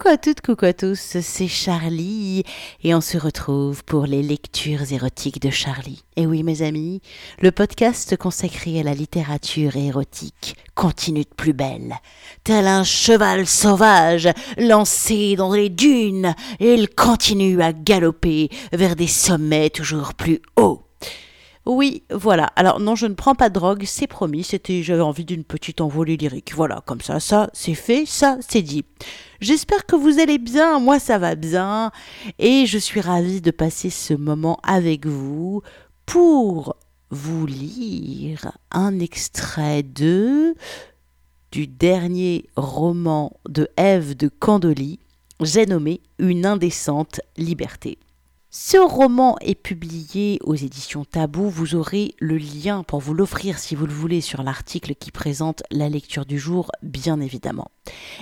Coucou à toutes, coucou à tous, c'est Charlie et on se retrouve pour les lectures érotiques de Charlie. Et oui mes amis, le podcast consacré à la littérature érotique continue de plus belle. Tel un cheval sauvage lancé dans les dunes, il continue à galoper vers des sommets toujours plus hauts. Oui, voilà. Alors non, je ne prends pas de drogue, c'est promis. C'était, j'avais envie d'une petite envolée lyrique. Voilà, comme ça, ça, c'est fait, ça, c'est dit. J'espère que vous allez bien. Moi, ça va bien, et je suis ravie de passer ce moment avec vous pour vous lire un extrait de du dernier roman de Ève de Candoli, j'ai nommé Une indécente liberté. Ce roman est publié aux éditions Tabou. Vous aurez le lien pour vous l'offrir si vous le voulez sur l'article qui présente la lecture du jour, bien évidemment.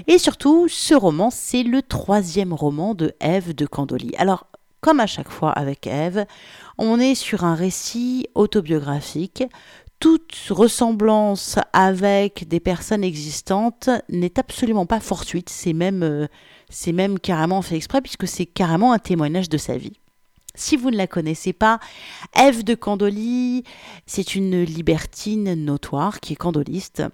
Et surtout, ce roman, c'est le troisième roman de Ève de Candoli. Alors, comme à chaque fois avec Ève, on est sur un récit autobiographique. Toute ressemblance avec des personnes existantes n'est absolument pas fortuite, c'est même, euh, c'est même carrément fait exprès puisque c'est carrément un témoignage de sa vie. Si vous ne la connaissez pas, Ève de Candoli, c'est une libertine notoire qui est candoliste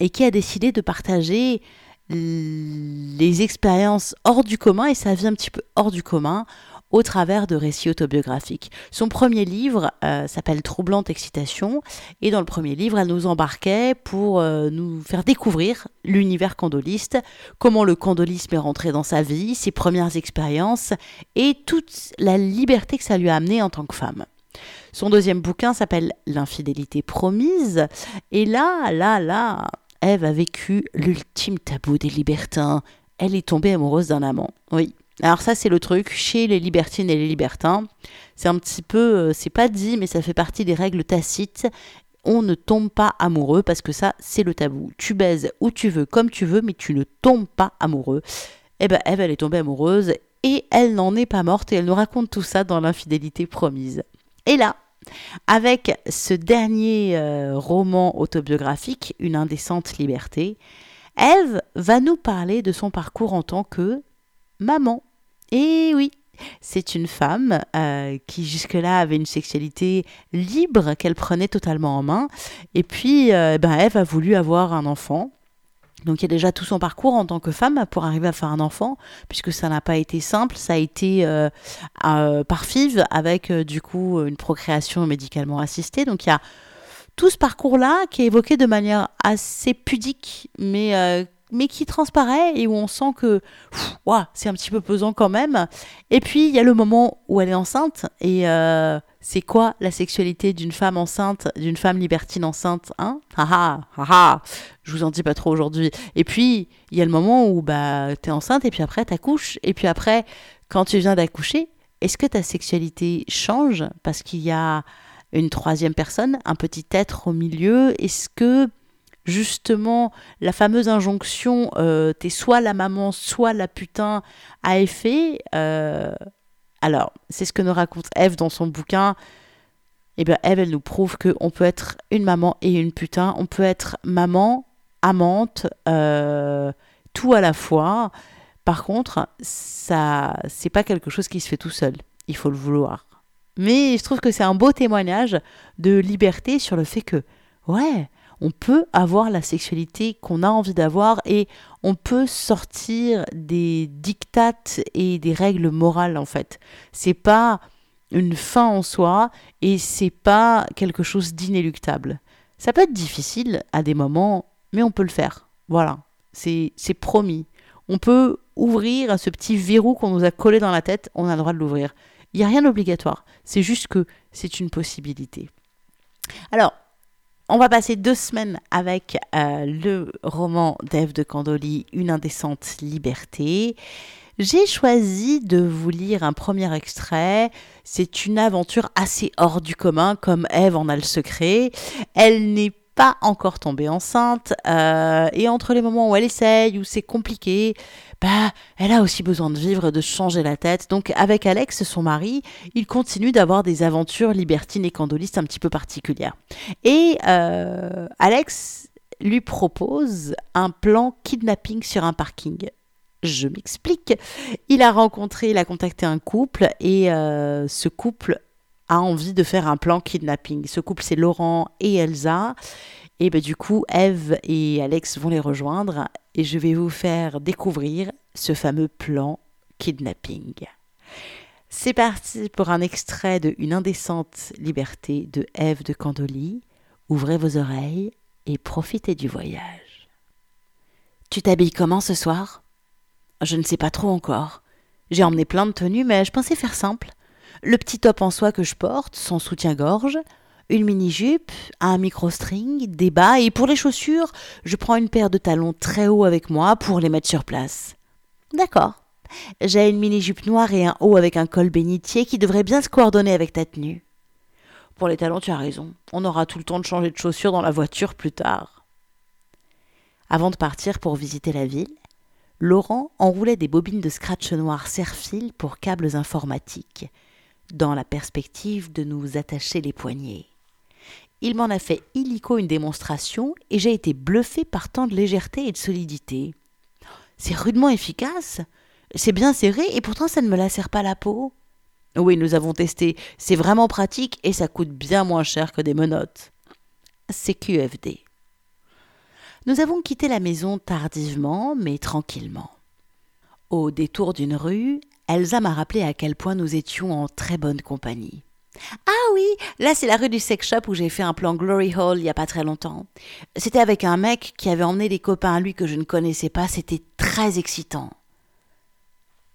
et qui a décidé de partager les expériences hors du commun et sa vie un petit peu hors du commun au travers de récits autobiographiques. Son premier livre euh, s'appelle Troublante Excitation, et dans le premier livre, elle nous embarquait pour euh, nous faire découvrir l'univers candoliste, comment le candolisme est rentré dans sa vie, ses premières expériences, et toute la liberté que ça lui a amené en tant que femme. Son deuxième bouquin s'appelle L'infidélité promise, et là, là, là, Ève a vécu l'ultime tabou des libertins. Elle est tombée amoureuse d'un amant. Oui, alors ça c'est le truc chez les libertines et les libertins. C'est un petit peu, euh, c'est pas dit, mais ça fait partie des règles tacites. On ne tombe pas amoureux parce que ça c'est le tabou. Tu baises où tu veux, comme tu veux, mais tu ne tombes pas amoureux. Eh ben Eve elle est tombée amoureuse et elle n'en est pas morte et elle nous raconte tout ça dans l'infidélité promise. Et là, avec ce dernier euh, roman autobiographique, Une indécente liberté, Eve va nous parler de son parcours en tant que maman. Et oui, c'est une femme euh, qui jusque-là avait une sexualité libre qu'elle prenait totalement en main. Et puis, euh, ben, Eve a voulu avoir un enfant. Donc il y a déjà tout son parcours en tant que femme pour arriver à faire un enfant, puisque ça n'a pas été simple, ça a été euh, par FIV avec du coup une procréation médicalement assistée. Donc il y a tout ce parcours-là qui est évoqué de manière assez pudique, mais mais qui transparaît et où on sent que c'est un petit peu pesant quand même. Et puis il y a le moment où elle est enceinte et euh, c'est quoi la sexualité d'une femme enceinte, d'une femme libertine enceinte hein? Ah, ah, ah, Je vous en dis pas trop aujourd'hui. Et puis il y a le moment où bah es enceinte et puis après t'accouches et puis après quand tu viens d'accoucher, est-ce que ta sexualité change parce qu'il y a une troisième personne, un petit être au milieu? Est-ce que justement la fameuse injonction euh, t'es soit la maman, soit la putain a effet. Euh, alors, c'est ce que nous raconte Eve dans son bouquin. Eh bien, Eve, elle nous prouve qu'on peut être une maman et une putain. On peut être maman, amante, euh, tout à la fois. Par contre, ça, c'est pas quelque chose qui se fait tout seul. Il faut le vouloir. Mais je trouve que c'est un beau témoignage de liberté sur le fait que, ouais, on peut avoir la sexualité qu'on a envie d'avoir et on peut sortir des dictates et des règles morales en fait. C'est pas une fin en soi et c'est pas quelque chose d'inéluctable. Ça peut être difficile à des moments, mais on peut le faire. Voilà, c'est promis. On peut ouvrir à ce petit verrou qu'on nous a collé dans la tête, on a le droit de l'ouvrir. Il n'y a rien d'obligatoire, c'est juste que c'est une possibilité. Alors, on va passer deux semaines avec euh, le roman d'Ève de Candoli, Une indécente liberté. J'ai choisi de vous lire un premier extrait. C'est une aventure assez hors du commun, comme Ève en a le secret. Elle n'est pas encore tombée enceinte, euh, et entre les moments où elle essaye, où c'est compliqué, bah, elle a aussi besoin de vivre, de changer la tête. Donc avec Alex, son mari, il continue d'avoir des aventures libertines et candolistes un petit peu particulières. Et euh, Alex lui propose un plan kidnapping sur un parking. Je m'explique. Il a rencontré, il a contacté un couple et euh, ce couple a envie de faire un plan kidnapping. Ce couple, c'est Laurent et Elsa. Et ben, du coup, Eve et Alex vont les rejoindre et je vais vous faire découvrir ce fameux plan kidnapping. C'est parti pour un extrait de Une indécente liberté de Ève de Candoli. Ouvrez vos oreilles et profitez du voyage. Tu t'habilles comment ce soir? Je ne sais pas trop encore. J'ai emmené plein de tenues, mais je pensais faire simple. Le petit top en soie que je porte, son soutien-gorge, une mini-jupe, un micro-string, des bas, et pour les chaussures, je prends une paire de talons très hauts avec moi pour les mettre sur place. D'accord. J'ai une mini-jupe noire et un haut avec un col bénitier qui devrait bien se coordonner avec ta tenue. Pour les talons, tu as raison. On aura tout le temps de changer de chaussures dans la voiture plus tard. Avant de partir pour visiter la ville, Laurent enroulait des bobines de scratch noir serre-fil pour câbles informatiques, dans la perspective de nous attacher les poignets. Il m'en a fait illico une démonstration et j'ai été bluffé par tant de légèreté et de solidité. C'est rudement efficace. C'est bien serré et pourtant ça ne me lacère pas la peau. Oui, nous avons testé. C'est vraiment pratique et ça coûte bien moins cher que des menottes. C'est QFD. Nous avons quitté la maison tardivement, mais tranquillement. Au détour d'une rue, Elsa m'a rappelé à quel point nous étions en très bonne compagnie. Ah oui, là c'est la rue du sex shop où j'ai fait un plan Glory Hall il y a pas très longtemps. C'était avec un mec qui avait emmené des copains à lui que je ne connaissais pas, c'était très excitant.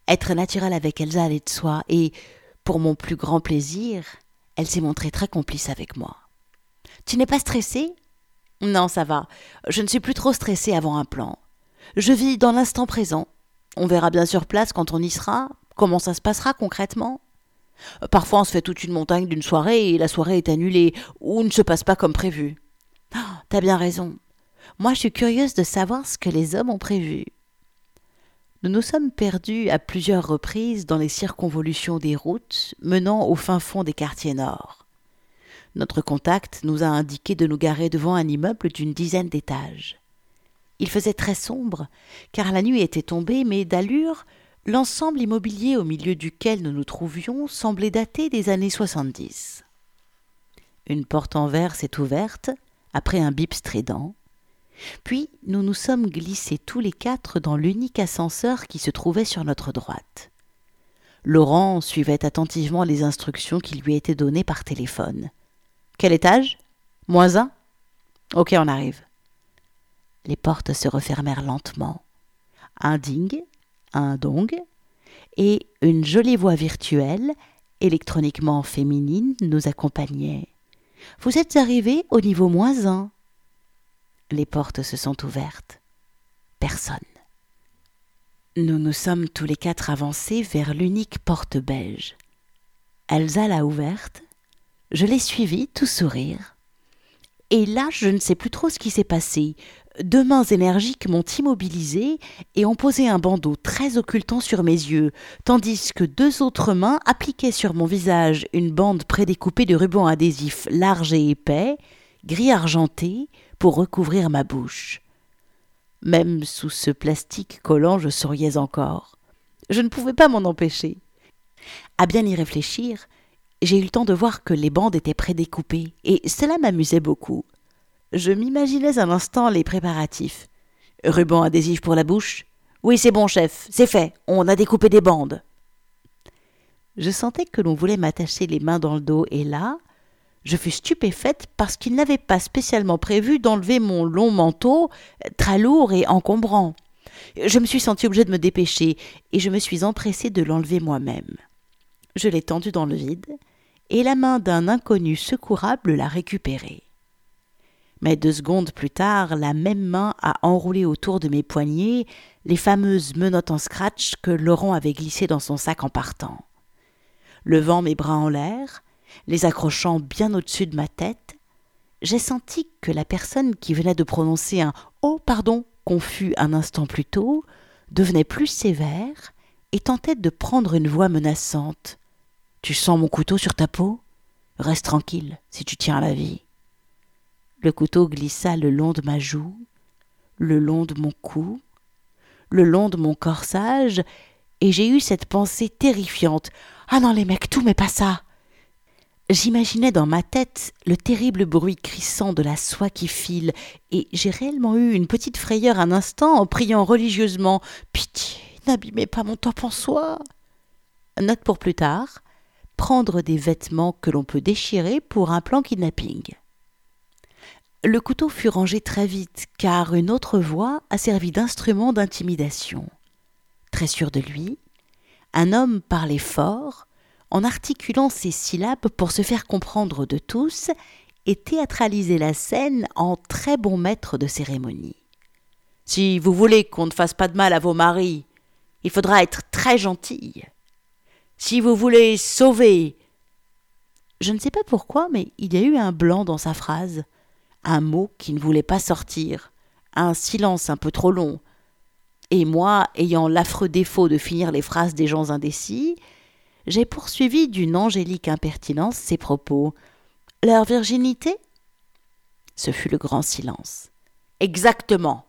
Être naturel avec Elsa allait de soi, et, pour mon plus grand plaisir, elle s'est montrée très complice avec moi. Tu n'es pas stressée? Non, ça va. Je ne suis plus trop stressée avant un plan. Je vis dans l'instant présent. On verra bien sur place quand on y sera, comment ça se passera concrètement? Parfois on se fait toute une montagne d'une soirée et la soirée est annulée ou ne se passe pas comme prévu. Oh, T'as bien raison. Moi je suis curieuse de savoir ce que les hommes ont prévu. Nous nous sommes perdus à plusieurs reprises dans les circonvolutions des routes menant au fin fond des quartiers nord. Notre contact nous a indiqué de nous garer devant un immeuble d'une dizaine d'étages. Il faisait très sombre, car la nuit était tombée, mais d'allure, l'ensemble immobilier au milieu duquel nous nous trouvions semblait dater des années 70. Une porte en verre s'est ouverte, après un bip strident, puis nous nous sommes glissés tous les quatre dans l'unique ascenseur qui se trouvait sur notre droite. Laurent suivait attentivement les instructions qui lui étaient données par téléphone. Quel étage? Moins un? Ok, on arrive. Les portes se refermèrent lentement. Un un dong, et une jolie voix virtuelle, électroniquement féminine, nous accompagnait. Vous êtes arrivé au niveau moins un. Les portes se sont ouvertes. Personne. Nous nous sommes tous les quatre avancés vers l'unique porte beige. Elsa l'a ouverte. Je l'ai suivie, tout sourire. Et là, je ne sais plus trop ce qui s'est passé. Deux mains énergiques m'ont immobilisé et ont posé un bandeau très occultant sur mes yeux, tandis que deux autres mains appliquaient sur mon visage une bande prédécoupée de rubans adhésifs larges et épais, gris argenté, pour recouvrir ma bouche. Même sous ce plastique collant, je souriais encore. Je ne pouvais pas m'en empêcher. À bien y réfléchir, j'ai eu le temps de voir que les bandes étaient prédécoupées, et cela m'amusait beaucoup. Je m'imaginais un instant les préparatifs. Ruban adhésif pour la bouche Oui, c'est bon, chef, c'est fait, on a découpé des bandes. Je sentais que l'on voulait m'attacher les mains dans le dos, et là, je fus stupéfaite parce qu'il n'avait pas spécialement prévu d'enlever mon long manteau, très lourd et encombrant. Je me suis sentie obligée de me dépêcher, et je me suis empressée de l'enlever moi-même. Je l'ai tendu dans le vide, et la main d'un inconnu secourable l'a récupéré. Mais deux secondes plus tard, la même main a enroulé autour de mes poignets les fameuses menottes en scratch que Laurent avait glissées dans son sac en partant. Levant mes bras en l'air, les accrochant bien au-dessus de ma tête, j'ai senti que la personne qui venait de prononcer un Oh, pardon, confus un instant plus tôt, devenait plus sévère et tentait de prendre une voix menaçante. Tu sens mon couteau sur ta peau? Reste tranquille si tu tiens à la vie. Le couteau glissa le long de ma joue, le long de mon cou, le long de mon corsage, et j'ai eu cette pensée terrifiante. Ah non, les mecs, tout mais pas ça. J'imaginais dans ma tête le terrible bruit crissant de la soie qui file, et j'ai réellement eu une petite frayeur un instant en priant religieusement Pitié, n'abîmez pas mon top en soie. Note pour plus tard prendre des vêtements que l'on peut déchirer pour un plan kidnapping. Le couteau fut rangé très vite, car une autre voix a servi d'instrument d'intimidation. Très sûr de lui, un homme parlait fort, en articulant ses syllabes pour se faire comprendre de tous et théâtraliser la scène en très bon maître de cérémonie. Si vous voulez qu'on ne fasse pas de mal à vos maris, il faudra être très gentil. Si vous voulez sauver. Je ne sais pas pourquoi, mais il y a eu un blanc dans sa phrase un mot qui ne voulait pas sortir, un silence un peu trop long. Et moi, ayant l'affreux défaut de finir les phrases des gens indécis, j'ai poursuivi d'une angélique impertinence ces propos. Leur virginité? Ce fut le grand silence. Exactement.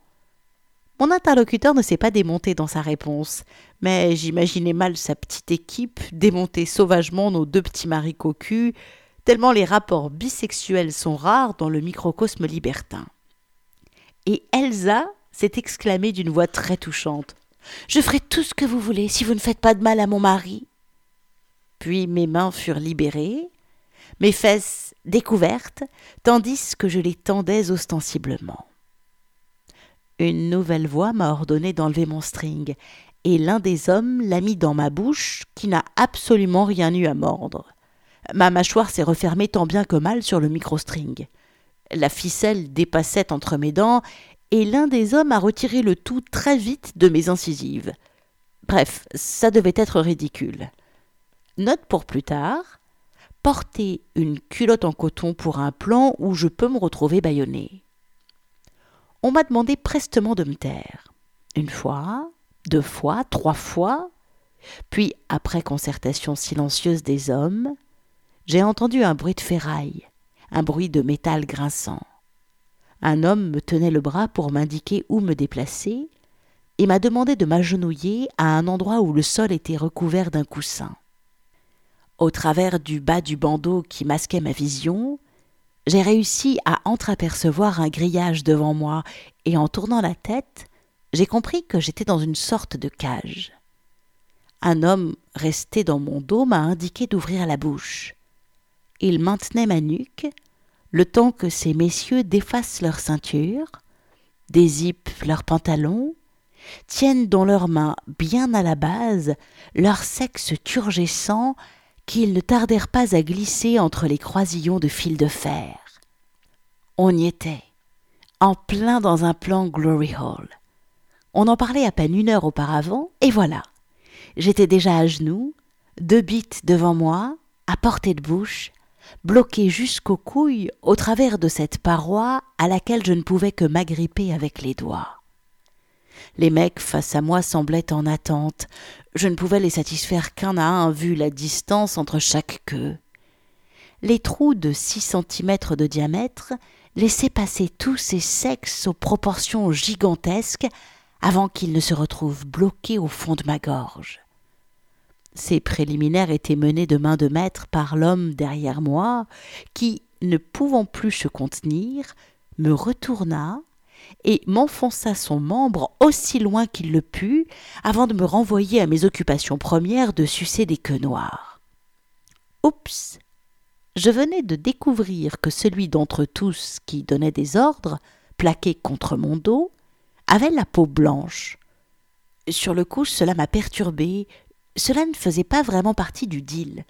Mon interlocuteur ne s'est pas démonté dans sa réponse, mais j'imaginais mal sa petite équipe démonter sauvagement nos deux petits maris cocus, tellement les rapports bisexuels sont rares dans le microcosme libertin. Et Elsa s'est exclamée d'une voix très touchante. Je ferai tout ce que vous voulez si vous ne faites pas de mal à mon mari. Puis mes mains furent libérées, mes fesses découvertes, tandis que je les tendais ostensiblement. Une nouvelle voix m'a ordonné d'enlever mon string, et l'un des hommes l'a mis dans ma bouche qui n'a absolument rien eu à mordre. Ma mâchoire s'est refermée tant bien que mal sur le microstring. La ficelle dépassait entre mes dents, et l'un des hommes a retiré le tout très vite de mes incisives. Bref, ça devait être ridicule. Note pour plus tard porter une culotte en coton pour un plan où je peux me retrouver bâillonné. On m'a demandé prestement de me taire. Une fois, deux fois, trois fois, puis, après concertation silencieuse des hommes, j'ai entendu un bruit de ferraille, un bruit de métal grinçant. Un homme me tenait le bras pour m'indiquer où me déplacer et m'a demandé de m'agenouiller à un endroit où le sol était recouvert d'un coussin. Au travers du bas du bandeau qui masquait ma vision, j'ai réussi à entreapercevoir un grillage devant moi et en tournant la tête, j'ai compris que j'étais dans une sorte de cage. Un homme resté dans mon dos m'a indiqué d'ouvrir la bouche il maintenait ma nuque, le temps que ces messieurs défassent leurs ceintures, dézippent leurs pantalons, tiennent dans leurs mains bien à la base leur sexe turgescent qu'ils ne tardèrent pas à glisser entre les croisillons de fil de fer. On y était, en plein dans un plan Glory Hall. On en parlait à peine une heure auparavant, et voilà. J'étais déjà à genoux, deux bites devant moi, à portée de bouche, bloqué jusqu'aux couilles au travers de cette paroi à laquelle je ne pouvais que m'agripper avec les doigts. Les mecs face à moi semblaient en attente. Je ne pouvais les satisfaire qu'un à un vu la distance entre chaque queue. Les trous de six centimètres de diamètre laissaient passer tous ces sexes aux proportions gigantesques avant qu'ils ne se retrouvent bloqués au fond de ma gorge. Ces préliminaires étaient menés de main de maître par l'homme derrière moi, qui, ne pouvant plus se contenir, me retourna et m'enfonça son membre aussi loin qu'il le put, avant de me renvoyer à mes occupations premières de sucer des queues noires. Oups. Je venais de découvrir que celui d'entre tous qui donnait des ordres, plaqué contre mon dos, avait la peau blanche. Sur le coup, cela m'a perturbé, cela ne faisait pas vraiment partie du deal.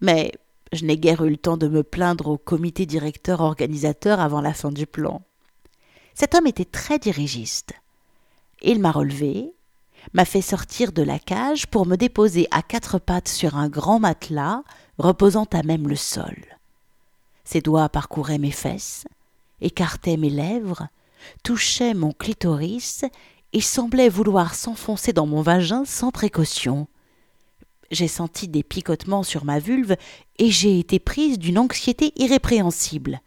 Mais je n'ai guère eu le temps de me plaindre au comité directeur organisateur avant la fin du plan. Cet homme était très dirigiste. Il m'a relevé, m'a fait sortir de la cage pour me déposer à quatre pattes sur un grand matelas reposant à même le sol. Ses doigts parcouraient mes fesses, écartaient mes lèvres, touchaient mon clitoris et semblaient vouloir s'enfoncer dans mon vagin sans précaution j'ai senti des picotements sur ma vulve et j'ai été prise d'une anxiété irrépréhensible.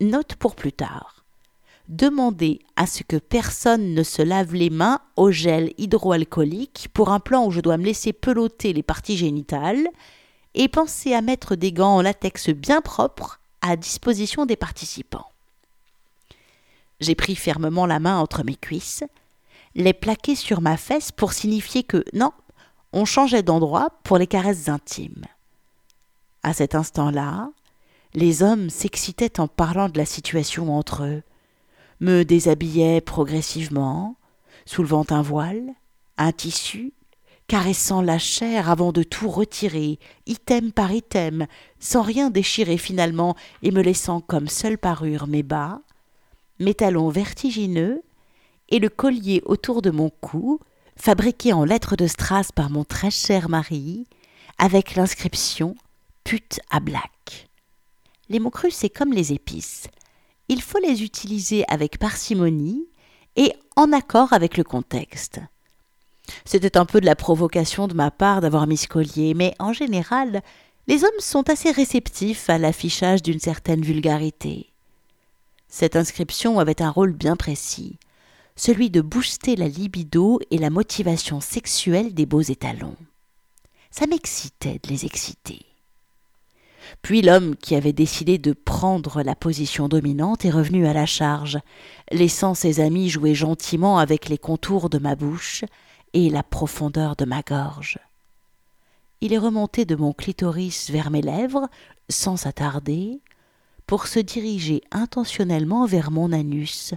Note pour plus tard. demander à ce que personne ne se lave les mains au gel hydroalcoolique pour un plan où je dois me laisser peloter les parties génitales, et penser à mettre des gants en latex bien propres à disposition des participants. J'ai pris fermement la main entre mes cuisses, les plaqué sur ma fesse pour signifier que non, on changeait d'endroit pour les caresses intimes. À cet instant-là, les hommes s'excitaient en parlant de la situation entre eux, me déshabillaient progressivement, soulevant un voile, un tissu, caressant la chair avant de tout retirer, item par item, sans rien déchirer finalement, et me laissant comme seule parure mes bas, mes talons vertigineux et le collier autour de mon cou, fabriqué en lettres de strass par mon très cher mari, avec l'inscription pute à black. Les mots crus, c'est comme les épices. Il faut les utiliser avec parcimonie et en accord avec le contexte. C'était un peu de la provocation de ma part d'avoir mis ce collier, mais en général, les hommes sont assez réceptifs à l'affichage d'une certaine vulgarité. Cette inscription avait un rôle bien précis, celui de booster la libido et la motivation sexuelle des beaux étalons. Ça m'excitait de les exciter. Puis l'homme qui avait décidé de prendre la position dominante est revenu à la charge, laissant ses amis jouer gentiment avec les contours de ma bouche et la profondeur de ma gorge. Il est remonté de mon clitoris vers mes lèvres, sans s'attarder, pour se diriger intentionnellement vers mon anus,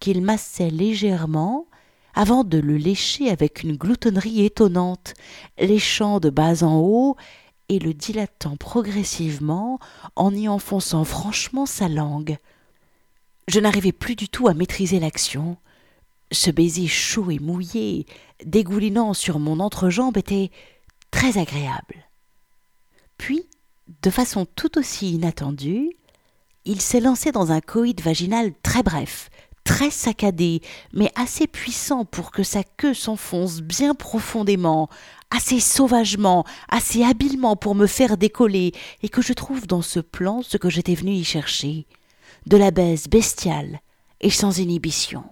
qu'il massait légèrement avant de le lécher avec une gloutonnerie étonnante, léchant de bas en haut et le dilatant progressivement en y enfonçant franchement sa langue. Je n'arrivais plus du tout à maîtriser l'action. Ce baiser chaud et mouillé, dégoulinant sur mon entrejambe, était très agréable. Puis, de façon tout aussi inattendue, il s'est lancé dans un coït vaginal très bref, très saccadé, mais assez puissant pour que sa queue s'enfonce bien profondément, assez sauvagement, assez habilement pour me faire décoller, et que je trouve dans ce plan ce que j'étais venu y chercher, de la baisse bestiale et sans inhibition.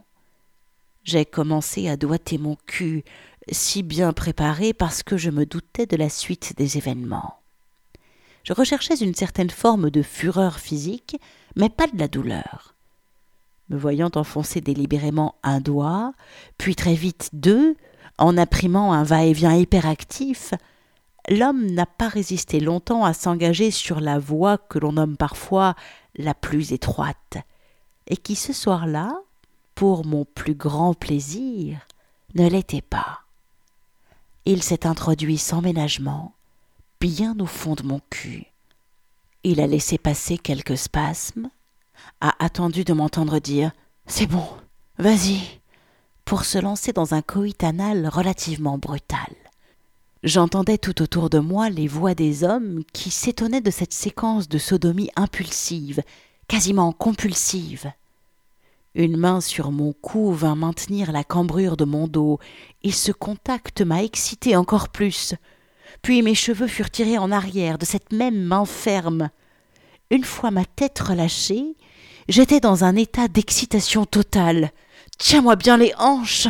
J'ai commencé à doiter mon cul, si bien préparé parce que je me doutais de la suite des événements. Je recherchais une certaine forme de fureur physique, mais pas de la douleur. Me voyant enfoncer délibérément un doigt, puis très vite deux, en imprimant un va-et-vient hyperactif, l'homme n'a pas résisté longtemps à s'engager sur la voie que l'on nomme parfois la plus étroite, et qui ce soir-là, pour mon plus grand plaisir, ne l'était pas. Il s'est introduit sans ménagement, bien au fond de mon cul. Il a laissé passer quelques spasmes, a attendu de m'entendre dire C'est bon, vas-y, pour se lancer dans un coït anal relativement brutal. J'entendais tout autour de moi les voix des hommes qui s'étonnaient de cette séquence de sodomie impulsive, quasiment compulsive. Une main sur mon cou vint maintenir la cambrure de mon dos, et ce contact m'a excité encore plus. Puis mes cheveux furent tirés en arrière de cette même main ferme. Une fois ma tête relâchée, j'étais dans un état d'excitation totale. Tiens-moi bien les hanches.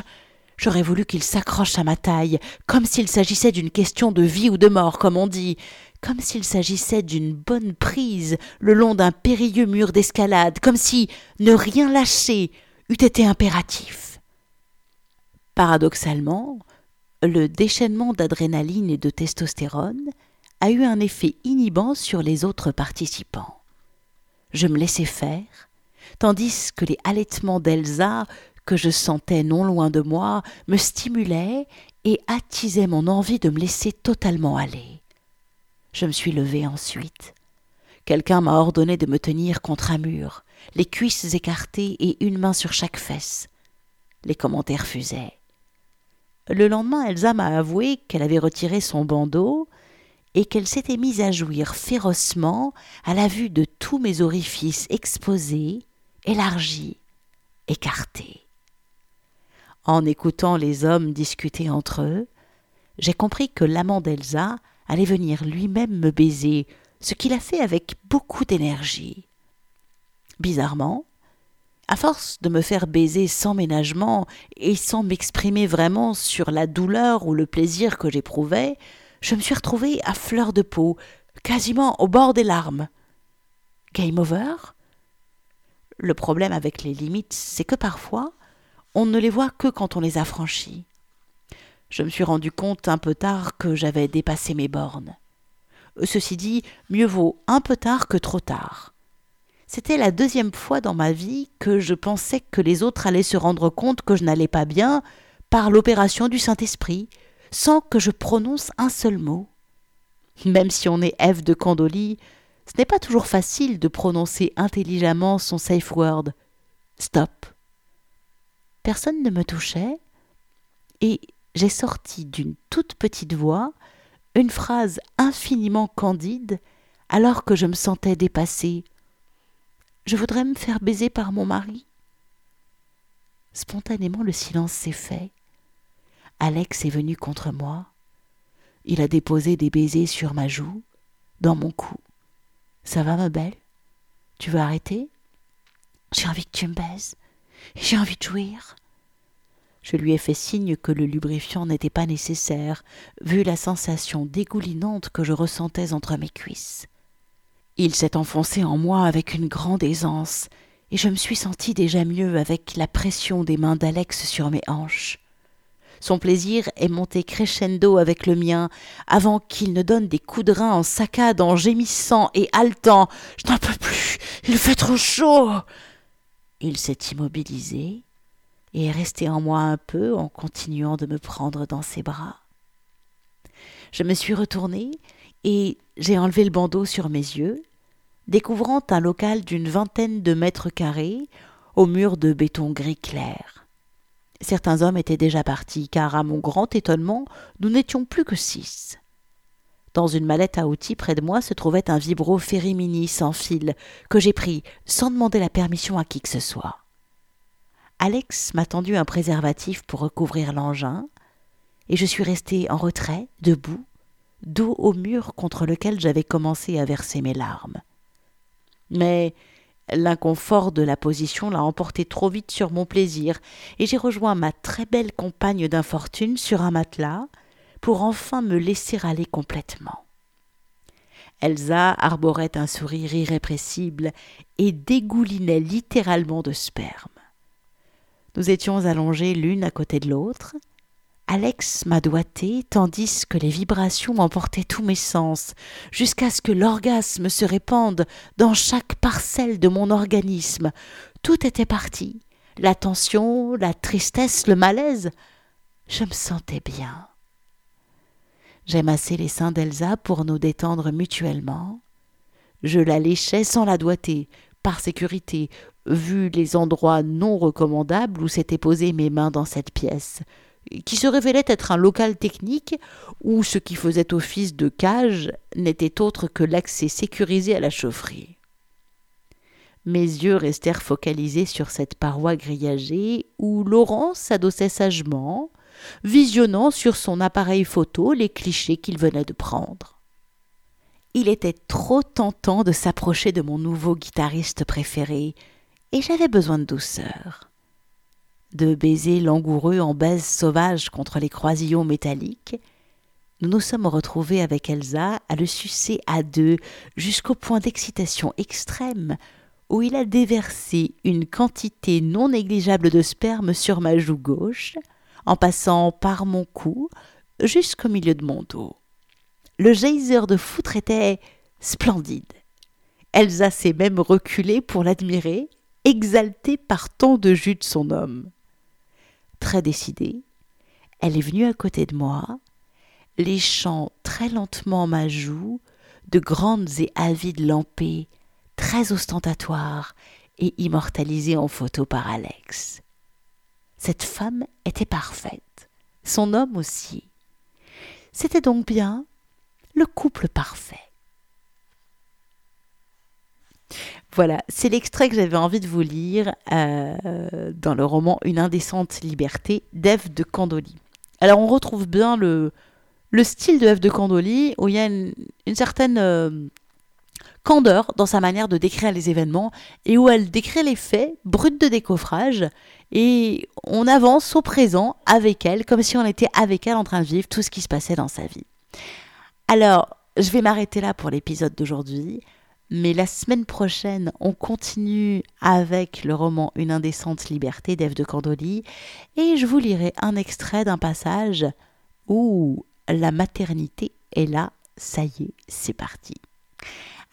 J'aurais voulu qu'il s'accroche à ma taille, comme s'il s'agissait d'une question de vie ou de mort, comme on dit, comme s'il s'agissait d'une bonne prise le long d'un périlleux mur d'escalade, comme si ne rien lâcher eût été impératif. Paradoxalement, le déchaînement d'adrénaline et de testostérone a eu un effet inhibant sur les autres participants. Je me laissais faire, tandis que les halètements d'Elsa que je sentais non loin de moi me stimulait et attisait mon envie de me laisser totalement aller. Je me suis levé ensuite. Quelqu'un m'a ordonné de me tenir contre un mur, les cuisses écartées et une main sur chaque fesse. Les commentaires fusaient. Le lendemain, Elsa m'a avoué qu'elle avait retiré son bandeau et qu'elle s'était mise à jouir férocement à la vue de tous mes orifices exposés, élargis, écartés. En écoutant les hommes discuter entre eux, j'ai compris que l'amant d'Elsa allait venir lui-même me baiser, ce qu'il a fait avec beaucoup d'énergie. Bizarrement, À force de me faire baiser sans ménagement et sans m'exprimer vraiment sur la douleur ou le plaisir que j'éprouvais, je me suis retrouvée à fleur de peau, quasiment au bord des larmes. Game over? Le problème avec les limites, c'est que parfois, on ne les voit que quand on les a franchies. Je me suis rendu compte un peu tard que j'avais dépassé mes bornes. Ceci dit, mieux vaut un peu tard que trop tard. C'était la deuxième fois dans ma vie que je pensais que les autres allaient se rendre compte que je n'allais pas bien par l'opération du Saint-Esprit, sans que je prononce un seul mot. Même si on est Ève de Candolie, ce n'est pas toujours facile de prononcer intelligemment son safe word. Stop. Personne ne me touchait, et j'ai sorti d'une toute petite voix une phrase infiniment candide alors que je me sentais dépassée. Je voudrais me faire baiser par mon mari. Spontanément le silence s'est fait. Alex est venu contre moi. Il a déposé des baisers sur ma joue, dans mon cou. Ça va, ma belle? Tu veux arrêter? J'ai envie que tu me baises. J'ai envie de jouir. Je lui ai fait signe que le lubrifiant n'était pas nécessaire, vu la sensation dégoulinante que je ressentais entre mes cuisses. Il s'est enfoncé en moi avec une grande aisance, et je me suis senti déjà mieux avec la pression des mains d'Alex sur mes hanches. Son plaisir est monté crescendo avec le mien, avant qu'il ne donne des coups de rein en saccade, en gémissant et haletant. Je n'en peux plus. Il fait trop chaud. Il s'est immobilisé et est resté en moi un peu en continuant de me prendre dans ses bras. Je me suis retournée et j'ai enlevé le bandeau sur mes yeux, découvrant un local d'une vingtaine de mètres carrés, aux murs de béton gris clair. Certains hommes étaient déjà partis, car à mon grand étonnement, nous n'étions plus que six. Dans une mallette à outils près de moi se trouvait un vibro Ferrimini sans fil, que j'ai pris sans demander la permission à qui que ce soit. Alex m'a tendu un préservatif pour recouvrir l'engin, et je suis resté en retrait, debout, dos au mur contre lequel j'avais commencé à verser mes larmes. Mais L'inconfort de la position l'a emporté trop vite sur mon plaisir, et j'ai rejoint ma très belle compagne d'infortune sur un matelas, pour enfin me laisser aller complètement. Elsa arborait un sourire irrépressible et dégoulinait littéralement de sperme. Nous étions allongés l'une à côté de l'autre, Alex m'a doigté tandis que les vibrations emportaient tous mes sens, jusqu'à ce que l'orgasme se répande dans chaque parcelle de mon organisme. Tout était parti. La tension, la tristesse, le malaise. Je me sentais bien. J'ai massé les seins d'Elsa pour nous détendre mutuellement. Je la léchais sans la doigter, par sécurité, vu les endroits non recommandables où s'étaient posées mes mains dans cette pièce qui se révélait être un local technique où ce qui faisait office de cage n'était autre que l'accès sécurisé à la chaufferie. Mes yeux restèrent focalisés sur cette paroi grillagée où Laurent s'adossait sagement, visionnant sur son appareil photo les clichés qu'il venait de prendre. Il était trop tentant de s'approcher de mon nouveau guitariste préféré, et j'avais besoin de douceur de baisers langoureux en baise sauvage contre les croisillons métalliques, nous nous sommes retrouvés avec Elsa à le sucer à deux jusqu'au point d'excitation extrême où il a déversé une quantité non négligeable de sperme sur ma joue gauche, en passant par mon cou jusqu'au milieu de mon dos. Le geyser de foutre était splendide. Elsa s'est même reculée pour l'admirer, exaltée par tant de jus de son homme très décidée, elle est venue à côté de moi, léchant très lentement ma joue, de grandes et avides lampées, très ostentatoires et immortalisées en photo par Alex. Cette femme était parfaite, son homme aussi. C'était donc bien le couple parfait. Voilà, c'est l'extrait que j'avais envie de vous lire euh, dans le roman Une indécente liberté d'Ève de Candoli. Alors on retrouve bien le, le style de Ève de Candoli où il y a une, certaine euh, candeur dans sa manière de décrire les événements et où elle décrit les faits bruts de décoffrage et on avance au présent avec elle comme si on était avec elle en train de vivre tout ce qui se passait dans sa vie. Alors, je vais m'arrêter là pour l'épisode d'aujourd'hui. Mais la semaine prochaine, on continue avec le roman Une indécente liberté d'Ève de Candoli et je vous lirai un extrait d'un passage où la maternité est là, ça y est, c'est parti.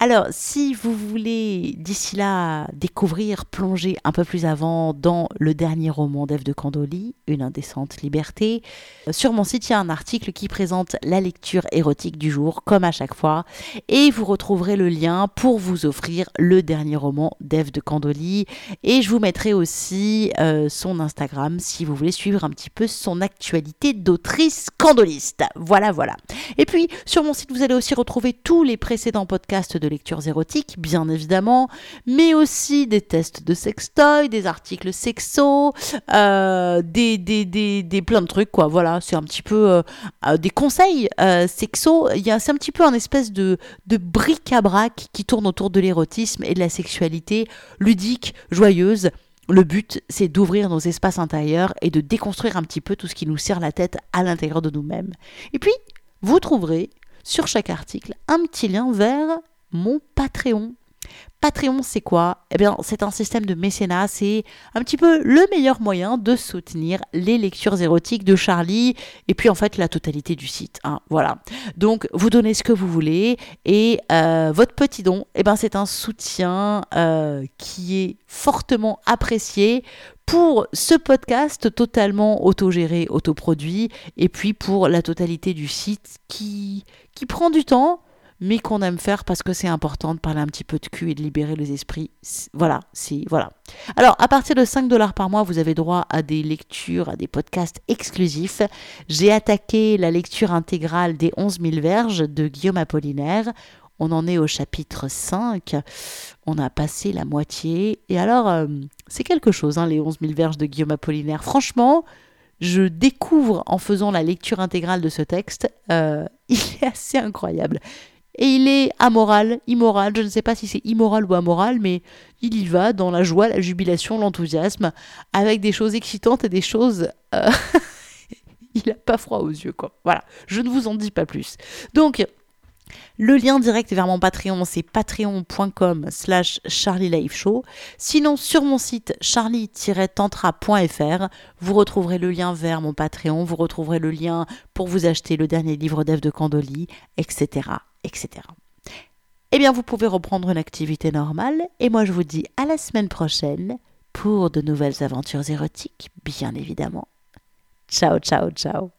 Alors, si vous voulez d'ici là découvrir, plonger un peu plus avant dans le dernier roman d'Ève de Candoli, Une indécente liberté, euh, sur mon site, il y a un article qui présente la lecture érotique du jour, comme à chaque fois, et vous retrouverez le lien pour vous offrir le dernier roman d'Ève de Candoli. Et je vous mettrai aussi euh, son Instagram si vous voulez suivre un petit peu son actualité d'autrice candoliste. Voilà, voilà. Et puis, sur mon site, vous allez aussi retrouver tous les précédents podcasts de lectures érotiques, bien évidemment, mais aussi des tests de sextoy, des articles sexo, euh, des, des, des, des, plein de trucs, quoi. Voilà, c'est un petit peu euh, euh, des conseils sexo. C'est un petit peu un espèce de, de bric-à-brac qui tourne autour de l'érotisme et de la sexualité ludique, joyeuse. Le but, c'est d'ouvrir nos espaces intérieurs et de déconstruire un petit peu tout ce qui nous serre la tête à l'intérieur de nous-mêmes. Et puis, vous trouverez sur chaque article un petit lien vers mon Patreon. Patreon, c'est quoi? Eh bien, c'est un système de mécénat. C'est un petit peu le meilleur moyen de soutenir les lectures érotiques de Charlie et puis en fait la totalité du site. Hein, voilà. Donc, vous donnez ce que vous voulez et euh, votre petit don, eh ben, c'est un soutien euh, qui est fortement apprécié pour ce podcast totalement autogéré, autoproduit, et puis pour la totalité du site qui, qui prend du temps, mais qu'on aime faire parce que c'est important de parler un petit peu de cul et de libérer les esprits. Voilà, si, voilà. Alors, à partir de 5 dollars par mois, vous avez droit à des lectures, à des podcasts exclusifs. J'ai attaqué la lecture intégrale des 11 000 verges de Guillaume Apollinaire. On en est au chapitre 5. On a passé la moitié. Et alors, euh, c'est quelque chose, hein, les 11 000 verges de Guillaume Apollinaire. Franchement, je découvre en faisant la lecture intégrale de ce texte. Euh, il est assez incroyable. Et il est amoral, immoral, je ne sais pas si c'est immoral ou amoral, mais il y va dans la joie, la jubilation, l'enthousiasme, avec des choses excitantes et des choses... Euh, il n'a pas froid aux yeux, quoi. Voilà, je ne vous en dis pas plus. Donc, le lien direct vers mon Patreon, c'est patreon.com slash Show. Sinon, sur mon site charlie-tantra.fr, vous retrouverez le lien vers mon Patreon, vous retrouverez le lien pour vous acheter le dernier livre d'Ève de Candoli, etc etc. Eh bien, vous pouvez reprendre une activité normale et moi je vous dis à la semaine prochaine pour de nouvelles aventures érotiques, bien évidemment. Ciao, ciao, ciao.